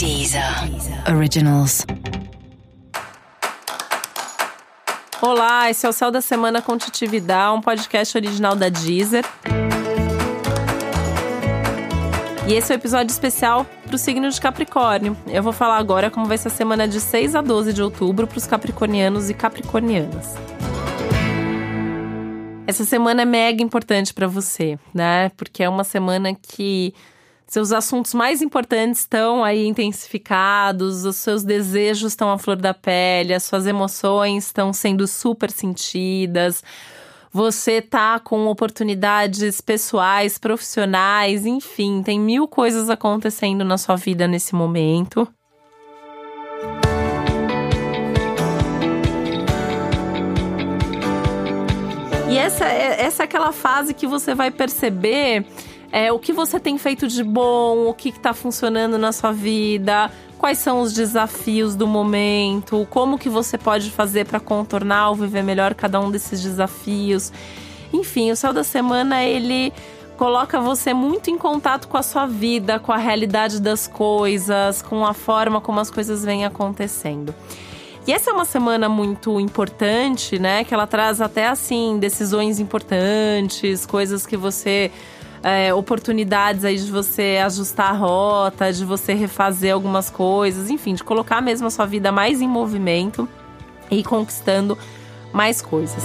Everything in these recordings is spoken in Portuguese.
Deezer Originals. Olá, esse é o Céu da Semana com Titividade, um podcast original da Deezer. E esse é o um episódio especial para o signo de Capricórnio. Eu vou falar agora como vai ser a semana de 6 a 12 de outubro para os capricornianos e capricornianas. Essa semana é mega importante para você, né? Porque é uma semana que seus assuntos mais importantes estão aí intensificados, os seus desejos estão à flor da pele, as suas emoções estão sendo super sentidas. Você tá com oportunidades pessoais, profissionais, enfim, tem mil coisas acontecendo na sua vida nesse momento. E essa é, essa é aquela fase que você vai perceber é, o que você tem feito de bom, o que está funcionando na sua vida, quais são os desafios do momento, como que você pode fazer para contornar ou viver melhor cada um desses desafios. Enfim, o céu da semana ele coloca você muito em contato com a sua vida, com a realidade das coisas, com a forma como as coisas vêm acontecendo. E essa é uma semana muito importante, né? Que ela traz até assim decisões importantes, coisas que você é, oportunidades aí de você ajustar a rota, de você refazer algumas coisas, enfim, de colocar mesmo a sua vida mais em movimento e conquistando mais coisas.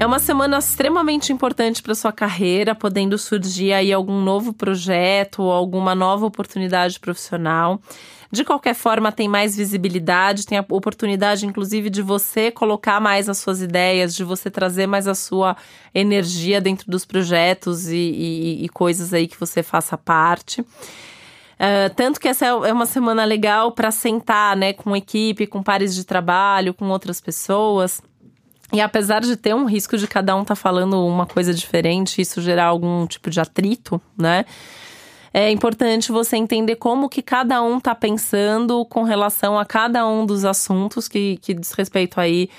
É uma semana extremamente importante para sua carreira, podendo surgir aí algum novo projeto ou alguma nova oportunidade profissional. De qualquer forma, tem mais visibilidade, tem a oportunidade, inclusive, de você colocar mais as suas ideias, de você trazer mais a sua energia dentro dos projetos e, e, e coisas aí que você faça parte. Uh, tanto que essa é uma semana legal para sentar, né, com equipe, com pares de trabalho, com outras pessoas e apesar de ter um risco de cada um estar tá falando uma coisa diferente, isso gerar algum tipo de atrito, né? É importante você entender como que cada um está pensando com relação a cada um dos assuntos que, que diz respeito aí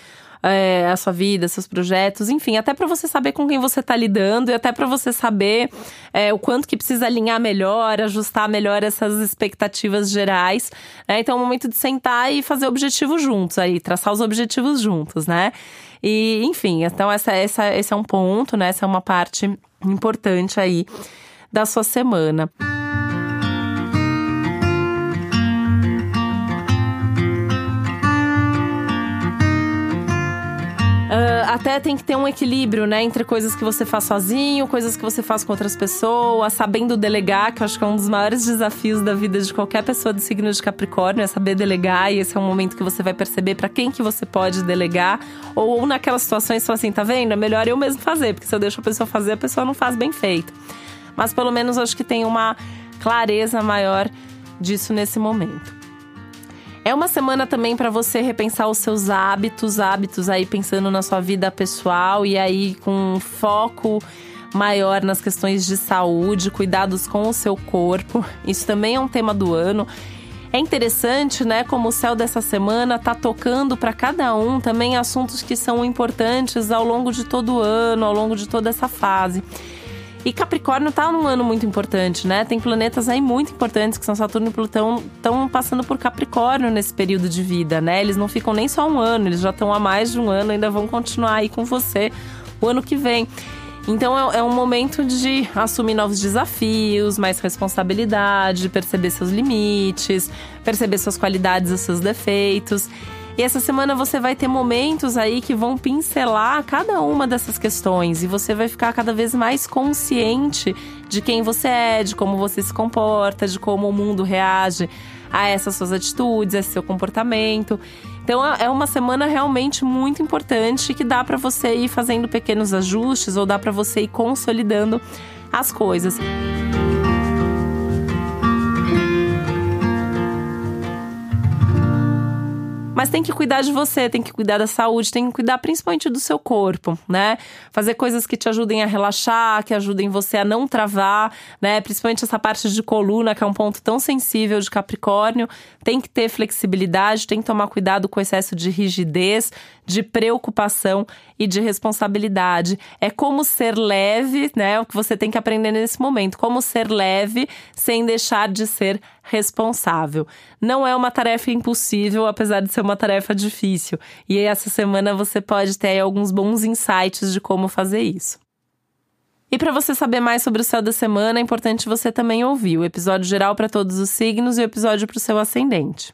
é, a sua vida, seus projetos, enfim, até para você saber com quem você está lidando e até para você saber é, o quanto que precisa alinhar melhor, ajustar melhor essas expectativas gerais. Né? Então, é o momento de sentar e fazer objetivos juntos aí, traçar os objetivos juntos, né? E, enfim, então essa, essa, esse é um ponto, né? Essa é uma parte importante aí da sua semana. Até tem que ter um equilíbrio, né? Entre coisas que você faz sozinho, coisas que você faz com outras pessoas, sabendo delegar, que eu acho que é um dos maiores desafios da vida de qualquer pessoa do signo de Capricórnio, é saber delegar, e esse é um momento que você vai perceber para quem que você pode delegar. Ou, ou naquelas situações, você assim, tá vendo? É melhor eu mesmo fazer, porque se eu deixo a pessoa fazer, a pessoa não faz bem feito. Mas pelo menos acho que tem uma clareza maior disso nesse momento. É uma semana também para você repensar os seus hábitos, hábitos aí pensando na sua vida pessoal e aí com foco maior nas questões de saúde, cuidados com o seu corpo. Isso também é um tema do ano. É interessante, né, como o céu dessa semana tá tocando para cada um também assuntos que são importantes ao longo de todo o ano, ao longo de toda essa fase. E Capricórnio tá num ano muito importante, né? Tem planetas aí muito importantes, que são Saturno e Plutão, estão passando por Capricórnio nesse período de vida, né? Eles não ficam nem só um ano, eles já estão há mais de um ano, ainda vão continuar aí com você o ano que vem. Então é, é um momento de assumir novos desafios, mais responsabilidade, perceber seus limites, perceber suas qualidades e seus defeitos. E essa semana você vai ter momentos aí que vão pincelar cada uma dessas questões e você vai ficar cada vez mais consciente de quem você é, de como você se comporta, de como o mundo reage a essas suas atitudes, a esse seu comportamento. Então é uma semana realmente muito importante que dá para você ir fazendo pequenos ajustes ou dá para você ir consolidando as coisas. Mas tem que cuidar de você, tem que cuidar da saúde, tem que cuidar principalmente do seu corpo, né? Fazer coisas que te ajudem a relaxar, que ajudem você a não travar, né? Principalmente essa parte de coluna, que é um ponto tão sensível de Capricórnio. Tem que ter flexibilidade, tem que tomar cuidado com o excesso de rigidez, de preocupação e de responsabilidade. É como ser leve, né? O que você tem que aprender nesse momento. Como ser leve sem deixar de ser responsável. Não é uma tarefa impossível, apesar de ser uma tarefa difícil. E essa semana você pode ter alguns bons insights de como fazer isso. E para você saber mais sobre o céu da semana, é importante você também ouvir o episódio geral para todos os signos e o episódio para o seu ascendente.